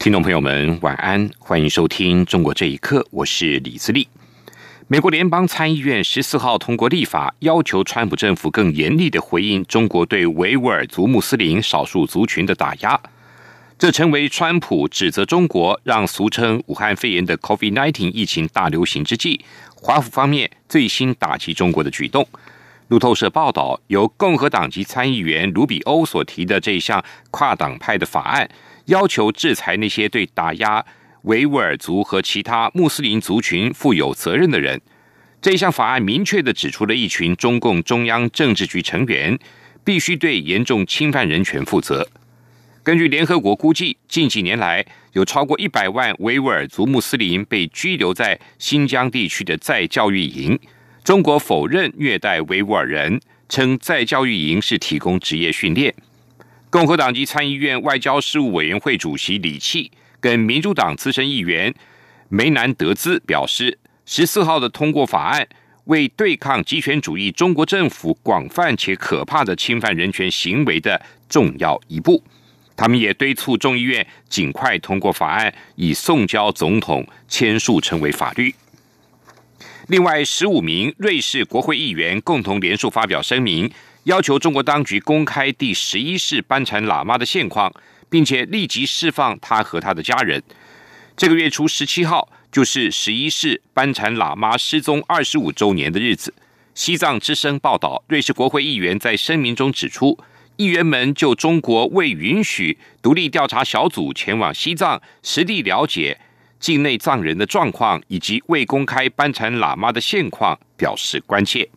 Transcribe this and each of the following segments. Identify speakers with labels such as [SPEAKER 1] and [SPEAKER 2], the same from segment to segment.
[SPEAKER 1] 听众朋友们，晚安，欢迎收听《中国这一刻》，我是李自立。美国联邦参议院十四号通过立法，要求川普政府更严厉的回应中国对维吾尔族穆斯林少数族群的打压。这成为川普指责中国让俗称武汉肺炎的 COVID-19 疫情大流行之际，华府方面最新打击中国的举动。路透社报道，由共和党籍参议员卢比欧所提的这项跨党派的法案。要求制裁那些对打压维吾尔族和其他穆斯林族群负有责任的人。这项法案明确的指出了一群中共中央政治局成员必须对严重侵犯人权负责。根据联合国估计，近几年来有超过一百万维吾尔族穆斯林被拘留在新疆地区的再教育营。中国否认虐待维吾尔人，称再教育营是提供职业训练。共和党籍参议院外交事务委员会主席李契跟民主党资深议员梅南德兹表示，十四号的通过法案为对抗极权主义中国政府广泛且可怕的侵犯人权行为的重要一步。他们也敦促众议院尽快通过法案，以送交总统签署成为法律。另外，十五名瑞士国会议员共同联署发表声明。要求中国当局公开第十一世班禅喇嘛的现况，并且立即释放他和他的家人。这个月初十七号就是十一世班禅喇嘛失踪二十五周年的日子。西藏之声报道，瑞士国会议员在声明中指出，议员们就中国未允许独立调查小组前往西藏实地了解境内藏人的状况，以及未公开班禅喇嘛的现况表示关切。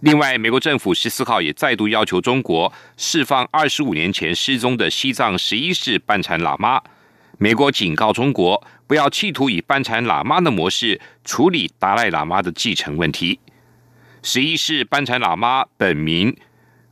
[SPEAKER 1] 另外，美国政府十四号也再度要求中国释放二十五年前失踪的西藏十一世班禅喇嘛。美国警告中国，不要企图以班禅喇嘛的模式处理达赖喇嘛的继承问题。十一世班禅喇嘛本名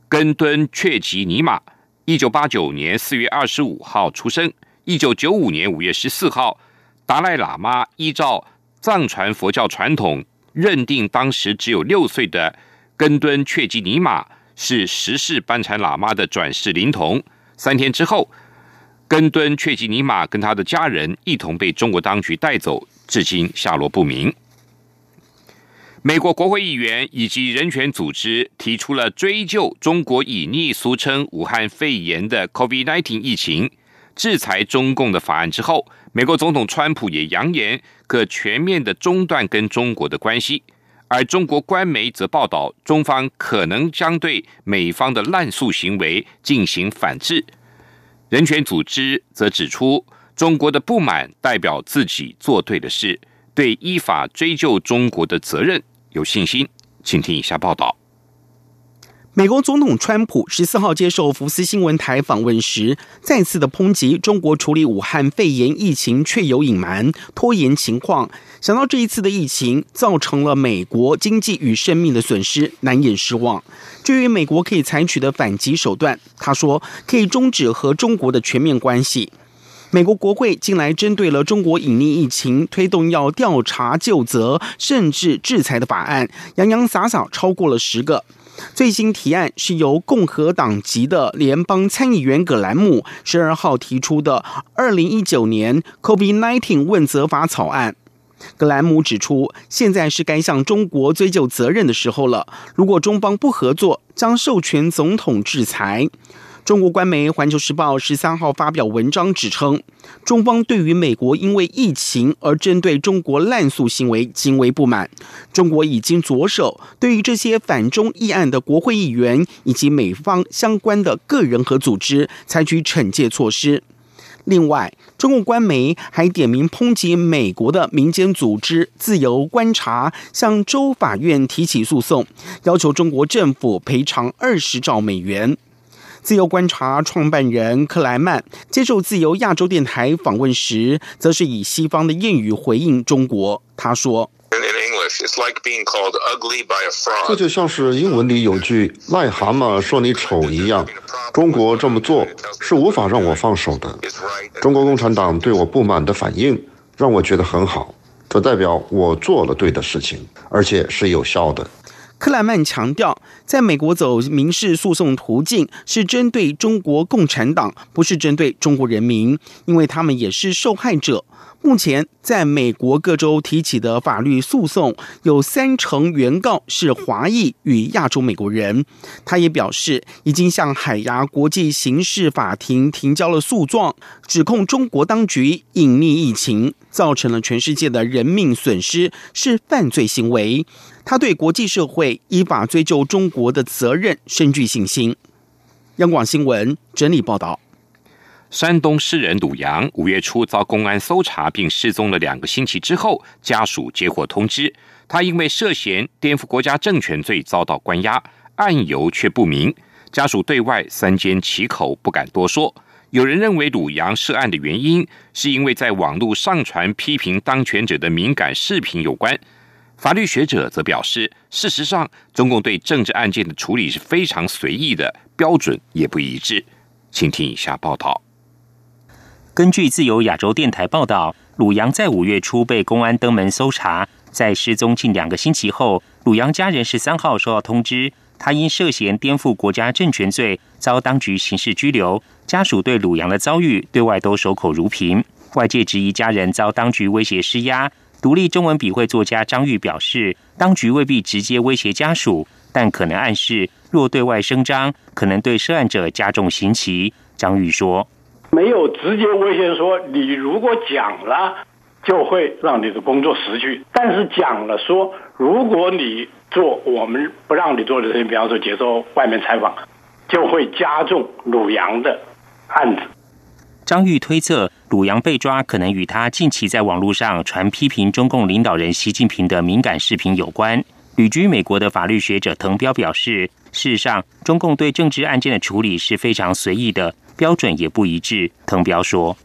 [SPEAKER 1] 根敦却吉尼玛，一九八九年四月二十五号出生。一九九五年五月十四号，达赖喇嘛依照藏传佛教传统，认定当时只有六岁的。根敦却吉尼玛是十世班禅喇嘛的转世灵童。三天之后，根敦却吉尼玛跟他的家人一同被中国当局带走，至今下落不明。美国国会议员以及人权组织提出了追究中国隐匿俗称武汉肺炎的 COVID-19 疫情、制裁中共的法案之后，美国总统川普也扬言可全面的中断跟中国的关系。而中国官媒则报道，中方可能将对美方的滥诉行为进行反制。人权组织则指出，中国的不满代表自己做对的事，对依法追究中国的责任有信心。请听以下报道。
[SPEAKER 2] 美国总统川普十四号接受福斯新闻台访问时，再次的抨击中国处理武汉肺炎疫情确有隐瞒、拖延情况。想到这一次的疫情造成了美国经济与生命的损失，难掩失望。至于美国可以采取的反击手段，他说可以终止和中国的全面关系。美国国会近来针对了中国隐匿疫情，推动要调查、就责，甚至制裁的法案，洋洋洒洒超过了十个。最新提案是由共和党籍的联邦参议员葛兰姆十二号提出的《二零一九年 COVID-19 问责法》草案。格兰姆指出，现在是该向中国追究责任的时候了。如果中方不合作，将授权总统制裁。中国官媒《环球时报》十三号发表文章指称，中方对于美国因为疫情而针对中国滥诉行为极为不满。中国已经着手对于这些反中议案的国会议员以及美方相关的个人和组织采取惩戒措施。另外，中共官媒还点名抨击美国的民间组织“自由观察”向州法院提起诉讼，要求中国政府赔偿二十兆美元。自由观察创办人克莱曼接受自由亚洲电台访问时，则是以西方的谚语回应中国。他说。
[SPEAKER 3] 这就像是英文里有句“癞蛤蟆说你丑”一样，中国这么做是无法让我放手的。中国共产党对我不满的反应让我觉得很好，这代表我做了对的事情，而且是有效的。
[SPEAKER 2] 克莱曼强调，在美国走民事诉讼途径是针对中国共产党，不是针对中国人民，因为他们也是受害者。目前，在美国各州提起的法律诉讼，有三成原告是华裔与亚洲美国人。他也表示，已经向海牙国际刑事法庭提交了诉状，指控中国当局隐匿疫情，造成了全世界的人命损失，是犯罪行为。他对国际社会依法追究中国的责任深具信心。央广新闻整理报道。
[SPEAKER 1] 山东诗人鲁阳五月初遭公安搜查并失踪了两个星期之后，家属接获通知，他因为涉嫌颠覆国家政权罪遭到关押，案由却不明。家属对外三缄其口，不敢多说。有人认为鲁阳涉案的原因是因为在网络上传批评当权者的敏感视频有关。法律学者则表示，事实上，中共对政治案件的处理是非常随意的，标准也不一致。请听以下报道。
[SPEAKER 4] 根据自由亚洲电台报道，鲁阳在五月初被公安登门搜查，在失踪近两个星期后，鲁阳家人十三号收到通知，他因涉嫌颠覆国家政权罪遭当局刑事拘留。家属对鲁阳的遭遇对外都守口如瓶，外界质疑家人遭当局威胁施压。独立中文笔会作家张玉表示，当局未必直接威胁家属，但可能暗示若对外声张，可能对涉案者加重刑期。张玉说。
[SPEAKER 5] 没有直接威胁说你如果讲了，就会让你的工作失去。但是讲了说，如果你做我们不让你做的事情，比方说接受外面采访，就会加重鲁阳的案子。
[SPEAKER 4] 张玉推测，鲁阳被抓可能与他近期在网络上传批评中共领导人习近平的敏感视频有关。旅居美国的法律学者滕彪表示，事实上，中共对政治案件的处理是非常随意的。标准也不一致，滕彪说：“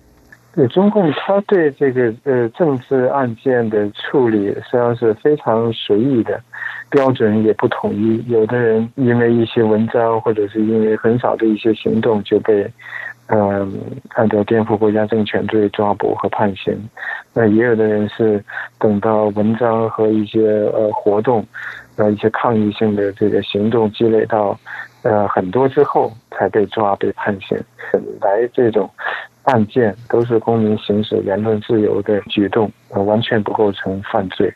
[SPEAKER 6] 对中共，他对这个呃政治案件的处理实际上是非常随意的，标准也不统一。有的人因为一些文章，或者是因为很少的一些行动，就被嗯按照颠覆国家政权罪抓捕和判刑。那也有的人是等到文章和一些呃活动，呃一些抗议性的这个行动积累到。”呃，很多之后才被抓被判刑，本来这种案件都是公民行使言论自由的举动，完全不构成犯罪。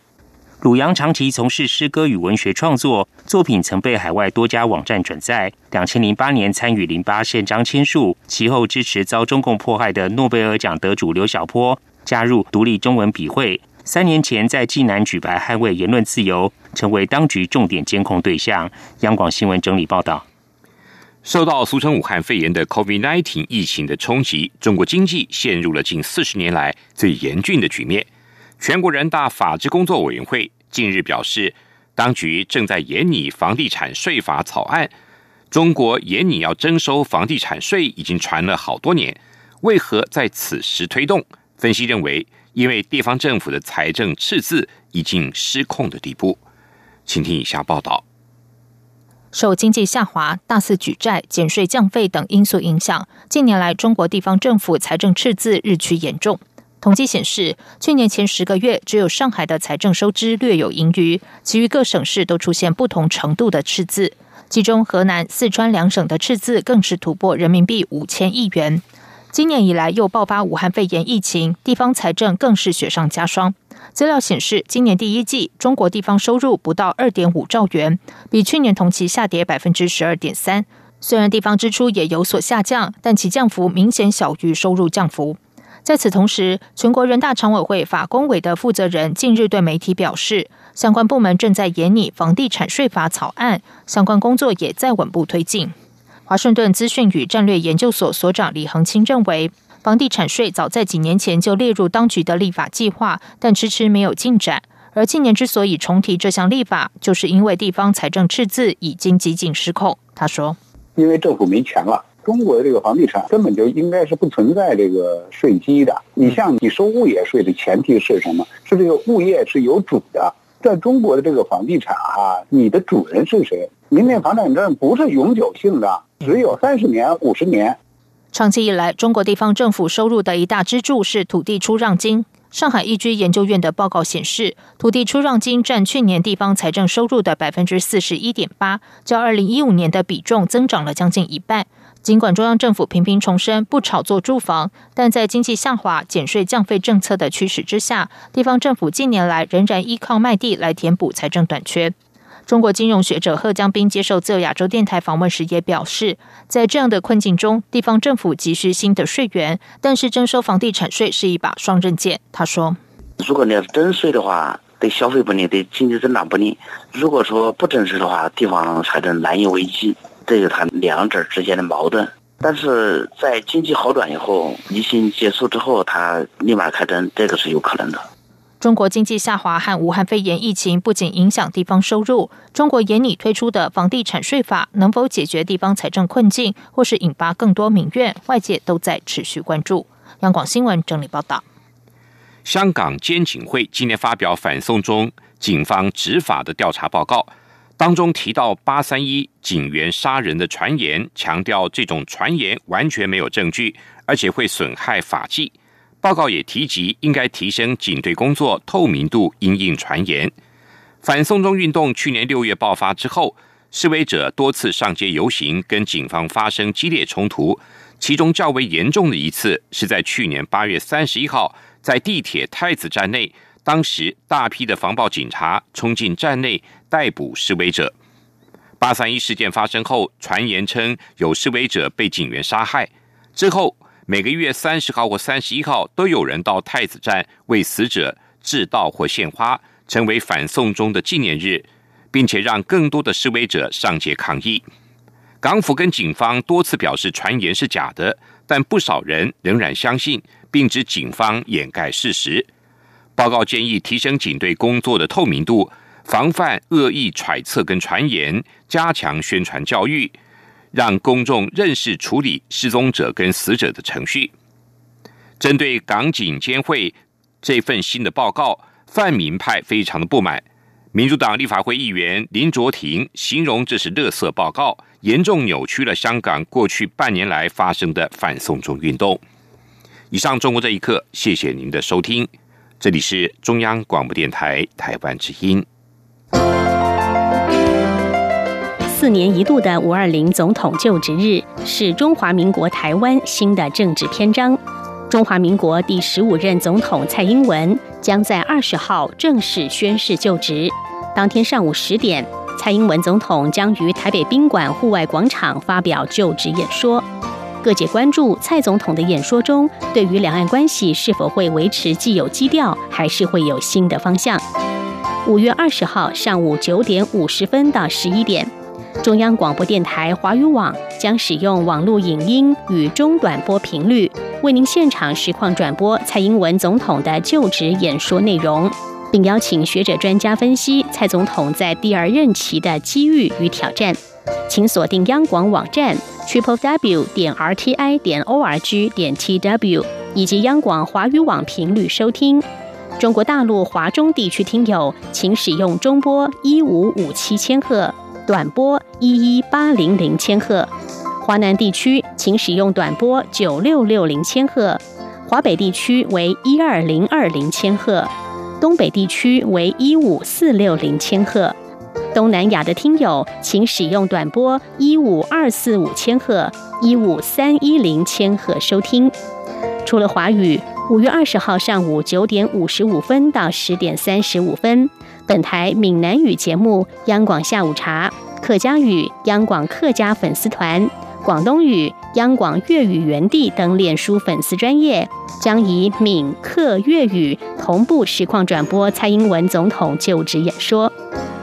[SPEAKER 4] 鲁阳长期从事诗歌与文学创作，作品曾被海外多家网站转载。两千零八年参与零八宪章签署，其后支持遭中共迫害的诺贝尔奖得主刘晓波，加入独立中文笔会。三年前在济南举办捍卫言论自由，成为当局重点监控对象。央广新闻整理报道。
[SPEAKER 1] 受到俗称武汉肺炎的 COVID-19 疫情的冲击，中国经济陷入了近四十年来最严峻的局面。全国人大法制工作委员会近日表示，当局正在研拟房地产税法草案。中国研拟要征收房地产税已经传了好多年，为何在此时推动？分析认为，因为地方政府的财政赤字已经失控的地步。请听以下报道。
[SPEAKER 7] 受经济下滑、大肆举债、减税降费等因素影响，近年来中国地方政府财政赤字日趋严重。统计显示，去年前十个月，只有上海的财政收支略有盈余，其余各省市都出现不同程度的赤字。其中，河南、四川两省的赤字更是突破人民币五千亿元。今年以来又爆发武汉肺炎疫情，地方财政更是雪上加霜。资料显示，今年第一季中国地方收入不到二点五兆元，比去年同期下跌百分之十二点三。虽然地方支出也有所下降，但其降幅明显小于收入降幅。在此同时，全国人大常委会法工委的负责人近日对媒体表示，相关部门正在研拟房地产税法草案，相关工作也在稳步推进。华盛顿资讯与战略研究所所长李恒清认为。房地产税早在几年前就列入当局的立法计划，但迟迟没有进展。而今年之所以重提这项立法，就是因为地方财政赤字已经几近失控。他说：“
[SPEAKER 8] 因为政府没钱了，中国的这个房地产根本就应该是不存在这个税基的。你像你收物业税的前提是什么？是这个物业是有主的。在中国的这个房地产啊，你的主人是谁？民店房产证不是永久性的，只有三十年、五十年。
[SPEAKER 7] 长期以来，中国地方政府收入的一大支柱是土地出让金。上海易居研究院的报告显示，土地出让金占去年地方财政收入的百分之四十一点八，较二零一五年的比重增长了将近一半。尽管中央政府频频重申不炒作住房，但在经济下滑、减税降费政策的驱使之下，地方政府近年来仍然依靠卖地来填补财政短缺。中国金融学者贺江斌接受自由亚洲电台访问时也表示，在这样的困境中，地方政府急需新的税源，但是征收房地产税是一把双刃剑。他说：“
[SPEAKER 9] 如果你要是征税的话，对消费不利，对经济增长不利；如果说不征税的话，地方财政难以为继。这是它两者之间的矛盾。但是在经济好转以后，疫情结束之后，它立马开征，这个是有可能的。”
[SPEAKER 7] 中国经济下滑和武汉肺炎疫情不仅影响地方收入，中国严拟推出的房地产税法能否解决地方财政困境，或是引发更多民怨，外界都在持续关注。央广新闻整理报道。
[SPEAKER 1] 香港监警会今年发表反送中警方执法的调查报告，当中提到八三一警员杀人的传言，强调这种传言完全没有证据，而且会损害法纪。报告也提及，应该提升警队工作透明度，因应传言。反送中运动去年六月爆发之后，示威者多次上街游行，跟警方发生激烈冲突。其中较为严重的一次，是在去年八月三十一号，在地铁太子站内，当时大批的防暴警察冲进站内逮捕示威者。八三一事件发生后，传言称有示威者被警员杀害之后。每个月三十号或三十一号，都有人到太子站为死者致悼或献花，成为反送中的纪念日，并且让更多的示威者上街抗议。港府跟警方多次表示传言是假的，但不少人仍然相信，并指警方掩盖事实。报告建议提升警队工作的透明度，防范恶意揣测跟传言，加强宣传教育。让公众认识处理失踪者跟死者的程序。针对港警监会这份新的报告，泛民派非常的不满。民主党立法会议员林卓廷形容这是“垃圾报告”，严重扭曲了香港过去半年来发生的反送中运动。以上，中国这一刻，谢谢您的收听，这里是中央广播电台台湾之音。
[SPEAKER 10] 四年一度的五二零总统就职日是中华民国台湾新的政治篇章。中华民国第十五任总统蔡英文将在二十号正式宣誓就职。当天上午十点，蔡英文总统将于台北宾馆户外广场发表就职演说。各界关注蔡总统的演说中，对于两岸关系是否会维持既有基调，还是会有新的方向？五月二十号上午九点五十分到十一点。中央广播电台华语网将使用网络影音与中短波频率，为您现场实况转播蔡英文总统的就职演说内容，并邀请学者专家分析蔡总统在第二任期的机遇与挑战。请锁定央广网站 triple w 点 r t i 点 o r g 点 t w 以及央广华语网频率收听。中国大陆华中地区听友，请使用中波一五五七千赫。短波一一八零零千赫，华南地区请使用短波九六六零千赫，华北地区为一二零二零千赫，东北地区为一五四六零千赫，东南亚的听友请使用短波一五二四五千赫、一五三一零千赫收听。除了华语，五月二十号上午九点五十五分到十点三十五分。本台闽南语节目《央广下午茶》，客家语央广客家粉丝团，广东语央广粤语园地等脸书粉丝专业，将以闽客粤语同步实况转播蔡英文总统就职演说。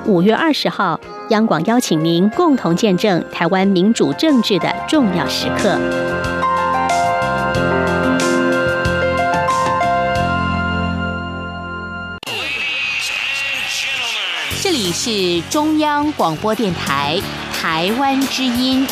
[SPEAKER 10] 五月二十号，央广邀请您共同见证台湾民主政治的重要时刻。是中央广播电台台湾之音。